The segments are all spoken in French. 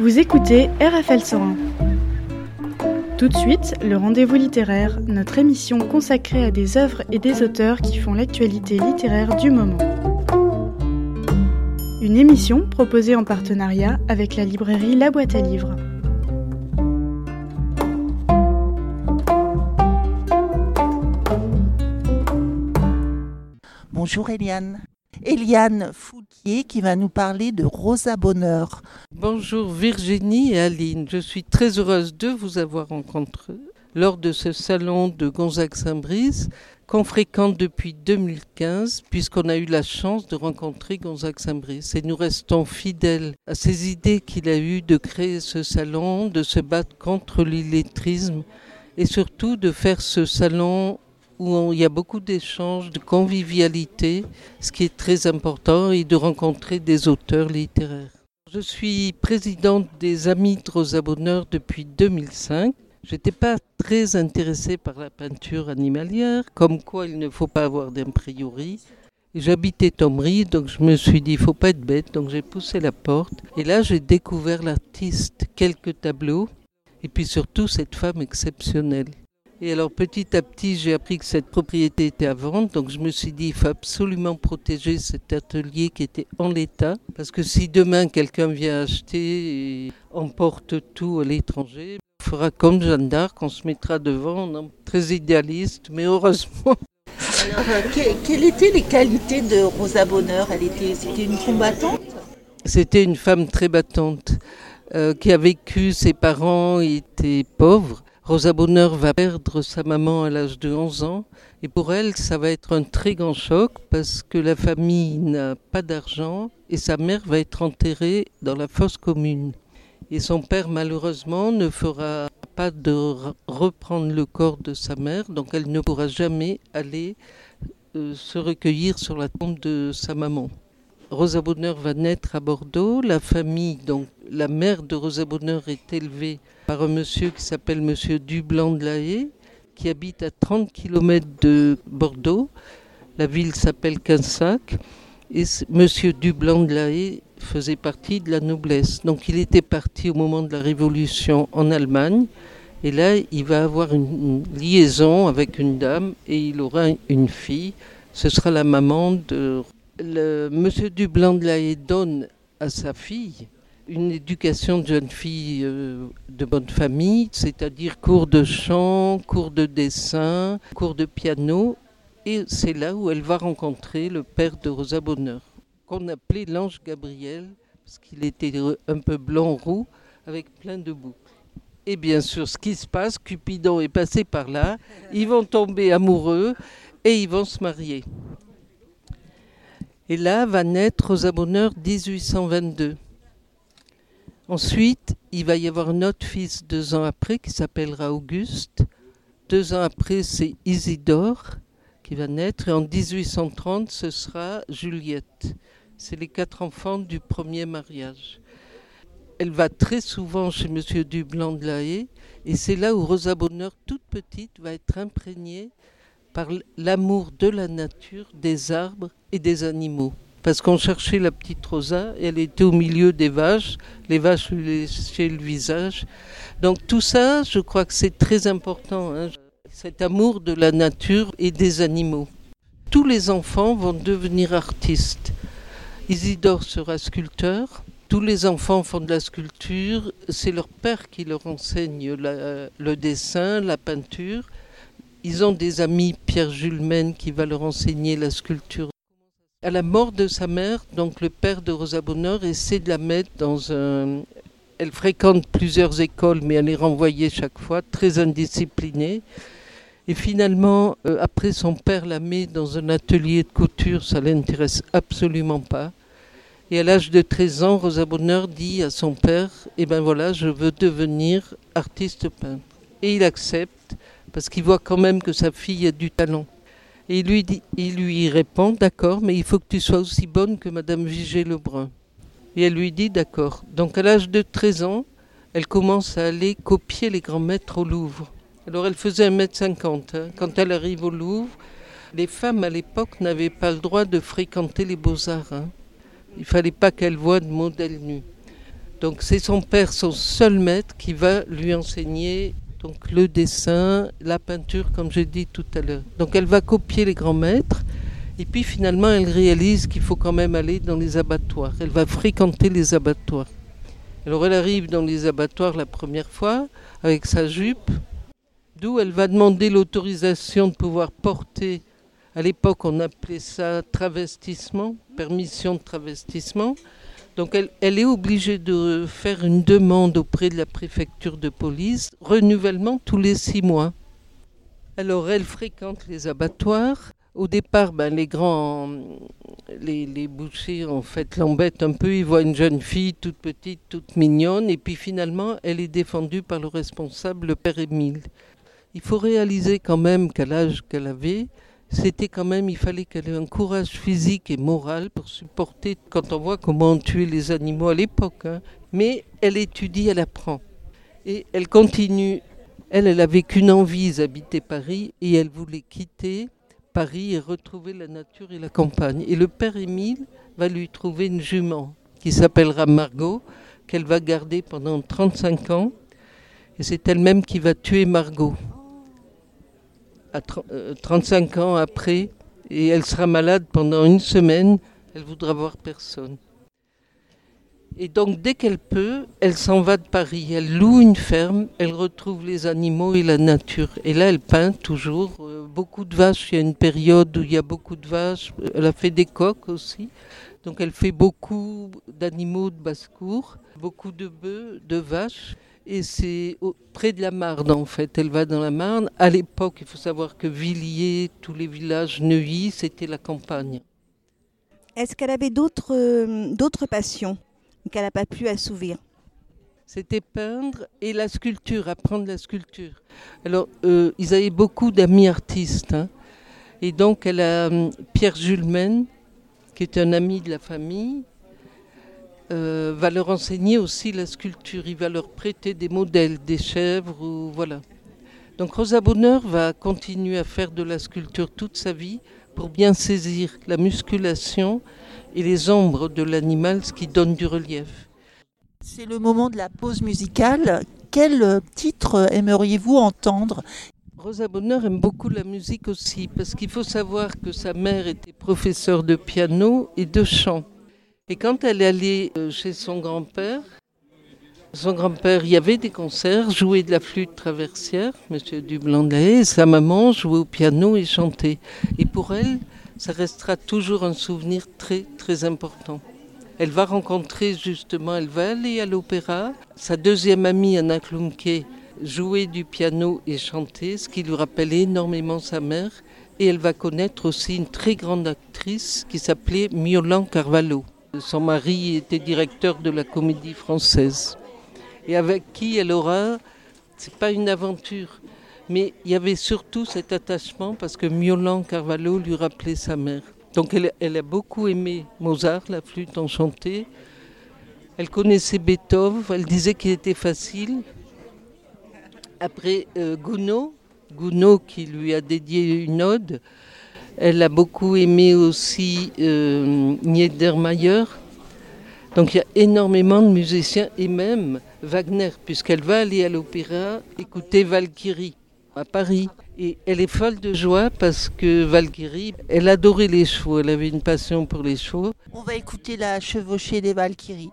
Vous écoutez RFL 101. Tout de suite, le rendez-vous littéraire, notre émission consacrée à des œuvres et des auteurs qui font l'actualité littéraire du moment. Une émission proposée en partenariat avec la librairie La Boîte à Livres. Bonjour Eliane. Eliane Fouquier qui va nous parler de Rosa Bonheur. Bonjour Virginie et Aline, je suis très heureuse de vous avoir rencontré lors de ce salon de Gonzague-Saint-Brice qu'on fréquente depuis 2015 puisqu'on a eu la chance de rencontrer Gonzague Saint-Brice et nous restons fidèles à ces idées qu'il a eues de créer ce salon, de se battre contre l'illettrisme et surtout de faire ce salon où il y a beaucoup d'échanges, de convivialité, ce qui est très important, et de rencontrer des auteurs littéraires. Je suis présidente des Amis de Rosa Bonheur depuis 2005. Je n'étais pas très intéressée par la peinture animalière, comme quoi il ne faut pas avoir d'a priori. J'habitais Tomry, donc je me suis dit, il faut pas être bête, donc j'ai poussé la porte. Et là, j'ai découvert l'artiste, quelques tableaux, et puis surtout cette femme exceptionnelle. Et alors petit à petit, j'ai appris que cette propriété était à vendre, donc je me suis dit il faut absolument protéger cet atelier qui était en l'état, parce que si demain quelqu'un vient acheter et emporte tout à l'étranger, on fera comme Jeanne d'Arc, on se mettra devant, on est très idéaliste, mais heureusement. Alors, euh, quelles étaient les qualités de Rosa Bonheur? Elle était, c'était une combattante? C'était une femme très battante, euh, qui a vécu, ses parents étaient pauvres Rosa Bonheur va perdre sa maman à l'âge de 11 ans et pour elle, ça va être un très grand choc parce que la famille n'a pas d'argent et sa mère va être enterrée dans la fosse commune. Et son père, malheureusement, ne fera pas de reprendre le corps de sa mère, donc elle ne pourra jamais aller euh, se recueillir sur la tombe de sa maman. Rosa Bonheur va naître à Bordeaux. La famille, donc la mère de Rosa Bonheur, est élevée par un monsieur qui s'appelle Monsieur Dublanc de la Haye, qui habite à 30 km de Bordeaux. La ville s'appelle Quinsac. Et Monsieur Dublanc de la Haye faisait partie de la noblesse. Donc il était parti au moment de la Révolution en Allemagne. Et là, il va avoir une liaison avec une dame et il aura une fille. Ce sera la maman de le monsieur Dublanc de la donne à sa fille une éducation de jeune fille euh, de bonne famille, c'est-à-dire cours de chant, cours de dessin, cours de piano. Et c'est là où elle va rencontrer le père de Rosa Bonheur, qu'on appelait l'ange Gabriel, parce qu'il était un peu blanc-roux, avec plein de boucles. Et bien sûr, ce qui se passe, Cupidon est passé par là, ils vont tomber amoureux et ils vont se marier. Et là va naître Rosa Bonheur 1822. Ensuite, il va y avoir un autre fils deux ans après qui s'appellera Auguste. Deux ans après, c'est Isidore qui va naître. Et en 1830, ce sera Juliette. C'est les quatre enfants du premier mariage. Elle va très souvent chez M. Dublanc de la Haye. Et c'est là où Rosa Bonheur, toute petite, va être imprégnée par l'amour de la nature, des arbres et des animaux. Parce qu'on cherchait la petite Rosa elle était au milieu des vaches. Les vaches lui laissaient le visage. Donc tout ça, je crois que c'est très important. Hein, cet amour de la nature et des animaux. Tous les enfants vont devenir artistes. Isidore sera sculpteur. Tous les enfants font de la sculpture. C'est leur père qui leur enseigne le dessin, la peinture. Ils ont des amis, Pierre Julmen, qui va leur enseigner la sculpture. À la mort de sa mère, donc le père de Rosa Bonheur essaie de la mettre dans un. Elle fréquente plusieurs écoles, mais elle est renvoyée chaque fois, très indisciplinée. Et finalement, euh, après son père la met dans un atelier de couture, ça l'intéresse absolument pas. Et à l'âge de 13 ans, Rosa Bonheur dit à son père Eh ben voilà, je veux devenir artiste peintre. Et il accepte parce qu'il voit quand même que sa fille a du talent. Et il lui, dit, il lui répond, d'accord, mais il faut que tu sois aussi bonne que Madame Vigée-Lebrun. Et elle lui dit, d'accord. Donc à l'âge de 13 ans, elle commence à aller copier les grands maîtres au Louvre. Alors elle faisait 1m50. Hein. Quand elle arrive au Louvre, les femmes à l'époque n'avaient pas le droit de fréquenter les beaux-arts. Hein. Il fallait pas qu'elle voient de modèles nus. Donc c'est son père, son seul maître, qui va lui enseigner donc le dessin, la peinture, comme j'ai dit tout à l'heure. Donc elle va copier les grands maîtres, et puis finalement elle réalise qu'il faut quand même aller dans les abattoirs. Elle va fréquenter les abattoirs. Alors elle arrive dans les abattoirs la première fois avec sa jupe, d'où elle va demander l'autorisation de pouvoir porter, à l'époque on appelait ça travestissement, permission de travestissement. Donc elle, est obligée de faire une demande auprès de la préfecture de police, renouvellement tous les six mois. Alors elle fréquente les abattoirs. Au départ, ben, les grands, les, les, bouchers en fait l'embêtent un peu. Ils voient une jeune fille toute petite, toute mignonne, et puis finalement, elle est défendue par le responsable, le père Émile. Il faut réaliser quand même qu'à l'âge qu'elle avait, c'était quand même, il fallait qu'elle ait un courage physique et moral pour supporter, quand on voit comment on tuait les animaux à l'époque. Hein. Mais elle étudie, elle apprend. Et elle continue. Elle, elle avait qu'une envie d'habiter Paris et elle voulait quitter Paris et retrouver la nature et la campagne. Et le père Émile va lui trouver une jument qui s'appellera Margot, qu'elle va garder pendant 35 ans. Et c'est elle-même qui va tuer Margot à 35 euh, ans après, et elle sera malade pendant une semaine, elle voudra voir personne. Et donc dès qu'elle peut, elle s'en va de Paris, elle loue une ferme, elle retrouve les animaux et la nature. Et là, elle peint toujours euh, beaucoup de vaches. Il y a une période où il y a beaucoup de vaches. Elle a fait des coques aussi. Donc elle fait beaucoup d'animaux de basse-cour, beaucoup de bœufs, de vaches et c'est près de la Marne en fait. Elle va dans la Marne. À l'époque, il faut savoir que Villiers, tous les villages, Neuilly, c'était la campagne. Est-ce qu'elle avait d'autres euh, d'autres passions qu'elle n'a pas pu assouvir? C'était peindre et la sculpture, apprendre la sculpture. Alors, euh, ils avaient beaucoup d'amis artistes. Hein. et donc, elle a hum, Pierre Julmen, qui est un ami de la famille, euh, va leur enseigner aussi la sculpture. Il va leur prêter des modèles, des chèvres, ou voilà. Donc Rosa Bonheur va continuer à faire de la sculpture toute sa vie pour bien saisir la musculation et les ombres de l'animal, ce qui donne du relief. C'est le moment de la pause musicale. Quel titre aimeriez-vous entendre? Rosa Bonheur aime beaucoup la musique aussi, parce qu'il faut savoir que sa mère était professeure de piano et de chant. Et quand elle est allée euh, chez son grand-père, son grand-père, y avait des concerts, jouait de la flûte traversière, Monsieur Dublanc de et sa maman jouait au piano et chantait. Et pour elle, ça restera toujours un souvenir très très important. Elle va rencontrer justement, elle va aller à l'opéra. Sa deuxième amie, Anna Klumke, jouait du piano et chantait, ce qui lui rappelle énormément sa mère. Et elle va connaître aussi une très grande actrice qui s'appelait Miolan Carvalho. Son mari était directeur de la comédie française. Et avec qui elle aura, c'est pas une aventure, mais il y avait surtout cet attachement parce que Miolan Carvalho lui rappelait sa mère. Donc elle, a beaucoup aimé Mozart, la flûte enchantée. Elle connaissait Beethoven, elle disait qu'il était facile. Après euh, Gounod, Gounod qui lui a dédié une ode, elle a beaucoup aimé aussi euh, Niedermayer. Donc il y a énormément de musiciens et même Wagner, puisqu'elle va aller à l'opéra écouter Valkyrie à Paris. Et elle est folle de joie parce que Valkyrie, elle adorait les chevaux, elle avait une passion pour les chevaux. On va écouter la chevauchée des Valkyries.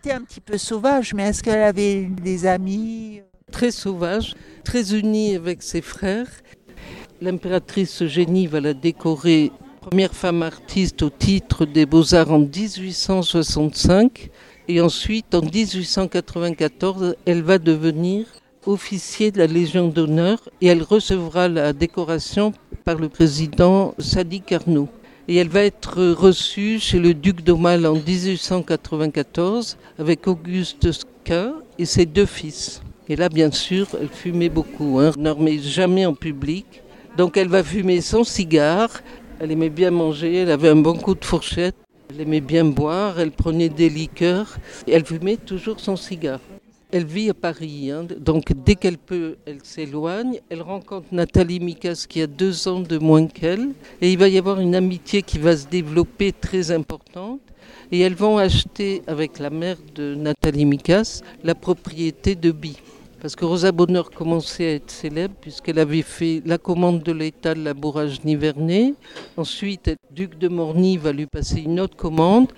Était un petit peu sauvage, mais est-ce qu'elle avait des amis Très sauvage, très unie avec ses frères. L'impératrice Eugénie va la décorer première femme artiste au titre des Beaux-Arts en 1865. Et ensuite, en 1894, elle va devenir officier de la Légion d'honneur et elle recevra la décoration par le président Sadi Carnot. Et elle va être reçue chez le duc d'Aumale en 1894 avec Auguste Quint et ses deux fils. Et là, bien sûr, elle fumait beaucoup, hein, ne jamais en public. Donc elle va fumer son cigare, elle aimait bien manger, elle avait un bon coup de fourchette, elle aimait bien boire, elle prenait des liqueurs, et elle fumait toujours son cigare. Elle vit à Paris, hein. donc dès qu'elle peut, elle s'éloigne. Elle rencontre Nathalie Mikas qui a deux ans de moins qu'elle. Et il va y avoir une amitié qui va se développer très importante. Et elles vont acheter avec la mère de Nathalie Mikas la propriété de Bi. Parce que Rosa Bonheur commençait à être célèbre puisqu'elle avait fait la commande de l'État de la bourrage nivernais. Ensuite, le duc de Morny va lui passer une autre commande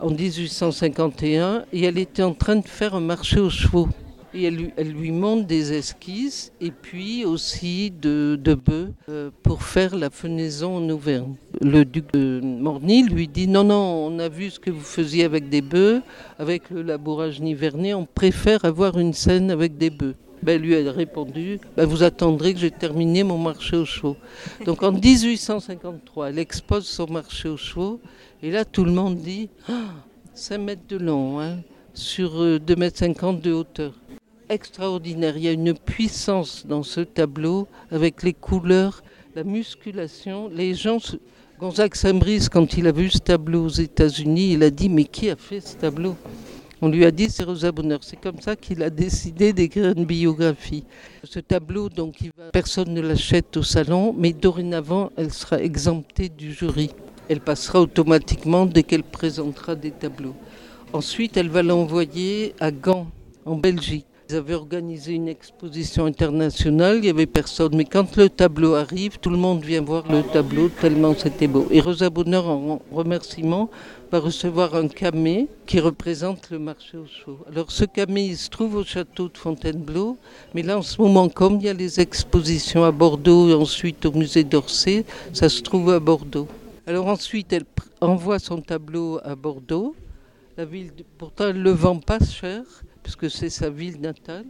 en 1851 et elle était en train de faire un marché aux chevaux. Et elle lui, montre des esquisses et puis aussi de, de bœufs euh, pour faire la fenaison en Auvergne. Le duc de Morny lui dit non, non, on a vu ce que vous faisiez avec des bœufs, avec le labourage nivernais, on préfère avoir une scène avec des bœufs. Ben, lui a répondu ben, Vous attendrez que j'ai terminé mon marché aux chevaux. Donc en 1853, elle expose son marché aux chevaux et là, tout le monde dit 5 mètres de long, hein, sur 2 euh, mètres 50 de hauteur. Extraordinaire. Il y a une puissance dans ce tableau avec les couleurs, la musculation. Les gens. Gonzague Saint-Brice, quand il a vu ce tableau aux États-Unis, il a dit Mais qui a fait ce tableau? On lui a dit c'est Rosa Bonheur. C'est comme ça qu'il a décidé d'écrire une biographie. Ce tableau, donc, personne ne l'achète au salon, mais dorénavant, elle sera exemptée du jury elle passera automatiquement dès qu'elle présentera des tableaux. Ensuite, elle va l'envoyer à Gand, en Belgique. Ils avaient organisé une exposition internationale, il n'y avait personne. Mais quand le tableau arrive, tout le monde vient voir le tableau tellement c'était beau. Et Rosa Bonheur, en remerciement, va recevoir un camé qui représente le marché aux chevaux. Alors ce camé, il se trouve au château de Fontainebleau, mais là en ce moment, comme il y a les expositions à Bordeaux et ensuite au musée d'Orsay, ça se trouve à Bordeaux. Alors ensuite, elle envoie son tableau à Bordeaux. La ville, pourtant, elle ne le vend pas cher, puisque c'est sa ville natale.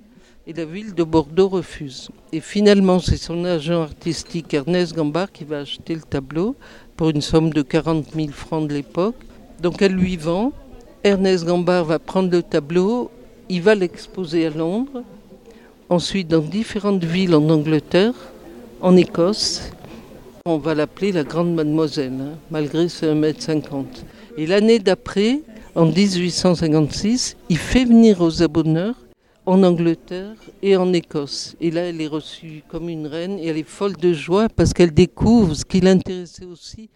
Et la ville de Bordeaux refuse. Et finalement, c'est son agent artistique Ernest Gambard qui va acheter le tableau pour une somme de 40 000 francs de l'époque. Donc elle lui vend. Ernest Gambard va prendre le tableau, il va l'exposer à Londres, ensuite dans différentes villes en Angleterre, en Écosse on va l'appeler la Grande Mademoiselle, hein, malgré ses 1m50. Et l'année d'après, en 1856, il fait venir Rosa Bonheur en Angleterre et en Écosse. Et là, elle est reçue comme une reine et elle est folle de joie parce qu'elle découvre ce qui l'intéressait aussi,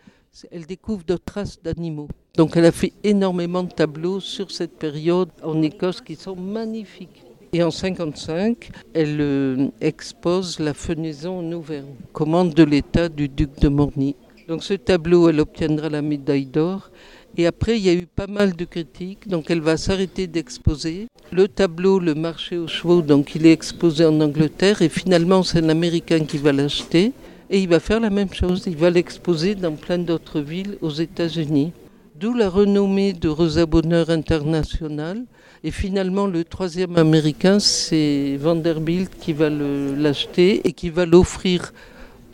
elle découvre de traces d'animaux. Donc elle a fait énormément de tableaux sur cette période en Écosse qui sont magnifiques. Et en 1955, elle euh, expose la fenaison en Auvergne, commande de l'État du duc de Morny. Donc ce tableau, elle obtiendra la médaille d'or. Et après, il y a eu pas mal de critiques, donc elle va s'arrêter d'exposer. Le tableau, le marché aux chevaux, donc il est exposé en Angleterre. Et finalement c'est un Américain qui va l'acheter. Et il va faire la même chose, il va l'exposer dans plein d'autres villes aux États-Unis. D'où la renommée de Rosa Bonheur International. Et finalement, le troisième américain, c'est Vanderbilt qui va l'acheter et qui va l'offrir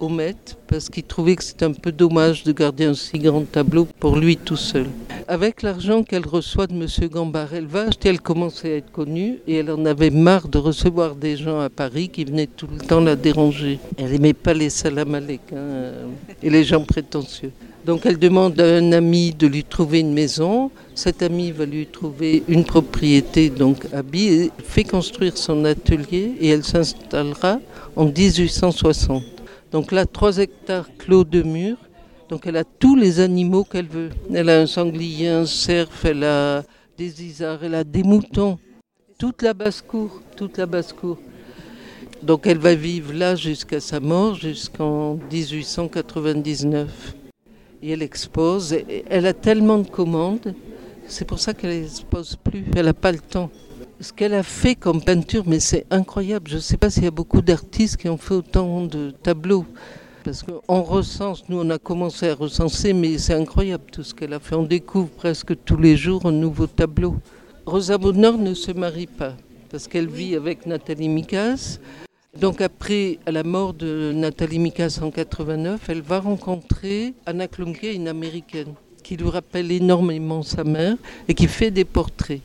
au parce qu'il trouvait que c'était un peu dommage de garder un si grand tableau pour lui tout seul. Avec l'argent qu'elle reçoit de M. Gambard, acheter, elle commençait à être connue et elle en avait marre de recevoir des gens à Paris qui venaient tout le temps la déranger. Elle n'aimait pas les salamalek hein, et les gens prétentieux. Donc elle demande à un ami de lui trouver une maison. Cet ami va lui trouver une propriété donc à et fait construire son atelier et elle s'installera en 1860. Donc là, 3 hectares clos de murs. Donc elle a tous les animaux qu'elle veut. Elle a un sanglier, un cerf, elle a des isards, elle a des moutons. Toute la basse-cour, toute la basse-cour. Donc elle va vivre là jusqu'à sa mort, jusqu'en 1899 et elle expose. Elle a tellement de commandes, C'est pour ça qu'elle n'expose plus, elle n'a pas le temps. Ce qu'elle a fait comme peinture, mais c'est incroyable. Je ne sais pas s'il y a beaucoup d'artistes qui ont fait autant de tableaux. Parce qu'on recense, nous on a commencé à recenser, mais c'est incroyable tout ce qu'elle a fait. On découvre presque tous les jours un nouveau tableau. Rosa Bonheur ne se marie pas, parce qu'elle vit avec Nathalie Mikas. Donc après, à la mort de Nathalie Mikas en 89, elle va rencontrer Anna Klumke, une américaine, qui lui rappelle énormément sa mère et qui fait des portraits.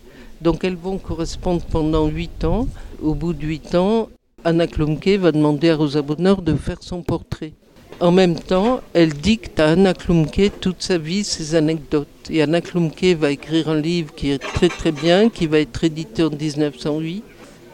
Donc elles vont correspondre pendant huit ans. Au bout de huit ans, Anna Klumke va demander à Rosa Bonheur de faire son portrait. En même temps, elle dicte à Anna Klumke toute sa vie, ses anecdotes. Et Anna Klumke va écrire un livre qui est très très bien, qui va être édité en 1908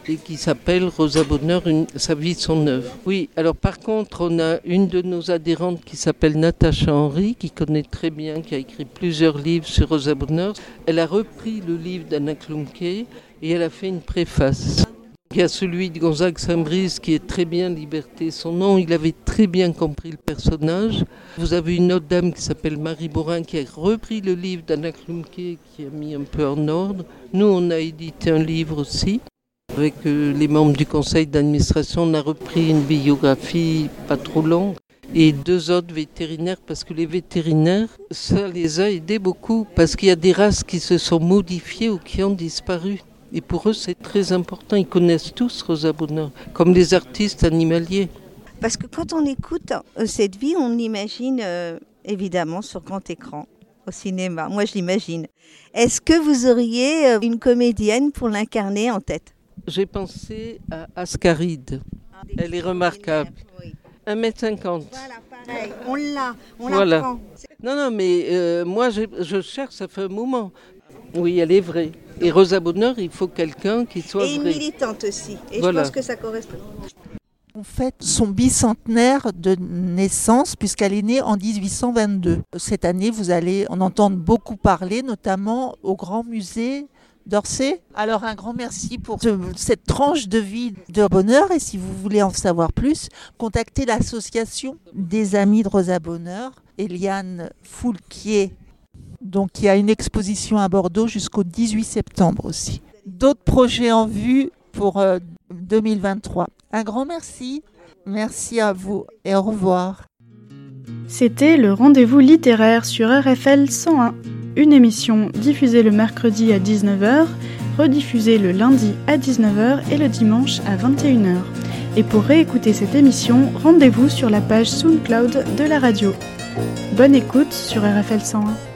et qui s'appelle Rosa Bonheur, sa vie, son œuvre. Oui, alors par contre, on a une de nos adhérentes qui s'appelle Natacha Henry, qui connaît très bien, qui a écrit plusieurs livres sur Rosa Bonheur. Elle a repris le livre d'Anna Klumke et elle a fait une préface. Il y a celui de Gonzague Saint-Brice qui est très bien Liberté. Son nom, il avait très bien compris le personnage. Vous avez une autre dame qui s'appelle Marie Borin qui a repris le livre d'Anna Klumke qui a mis un peu en ordre. Nous, on a édité un livre aussi. Avec les membres du conseil d'administration, on a repris une biographie pas trop longue et deux autres vétérinaires parce que les vétérinaires, ça les a aidés beaucoup parce qu'il y a des races qui se sont modifiées ou qui ont disparu. Et pour eux, c'est très important. Ils connaissent tous Rosa Bonheur, comme les artistes animaliers. Parce que quand on écoute euh, cette vie, on l'imagine euh, évidemment sur grand écran, au cinéma. Moi, je l'imagine. Est-ce que vous auriez euh, une comédienne pour l'incarner en tête? J'ai pensé à Ascaride. Elle est remarquable. 1m50. Voilà, pareil. On l'a, on Voilà. la prend. Non, non, mais euh, moi, je, je cherche, ça fait un moment. Oui, elle est vraie. Et Rosa Bonheur, il faut quelqu'un qui soit Et une militante aussi. Et Voilà. je pense que ça correspond. On fête son bicentenaire de naissance puisqu'elle est née en 1822. Cette année, vous allez en entendre beaucoup parler, notamment au Grand Musée d'Orsay. Alors un grand merci pour ce- cette tranche de vie de bonheur et si vous voulez en savoir plus, contactez l'association des amis de Rosa Bonheur, Eliane Foulquier, donc il a une exposition à Bordeaux jusqu'au 18 septembre aussi. D'autres projets en vue pour euh, 2023. Un grand merci. Merci à vous et au revoir. C'était le rendez-vous littéraire sur RFL 101, une émission diffusée le mercredi à 19h, rediffusée le lundi à 19h et le dimanche à 21h. Et pour réécouter cette émission, rendez-vous sur la page SoundCloud de la radio. Bonne écoute sur RFL 101.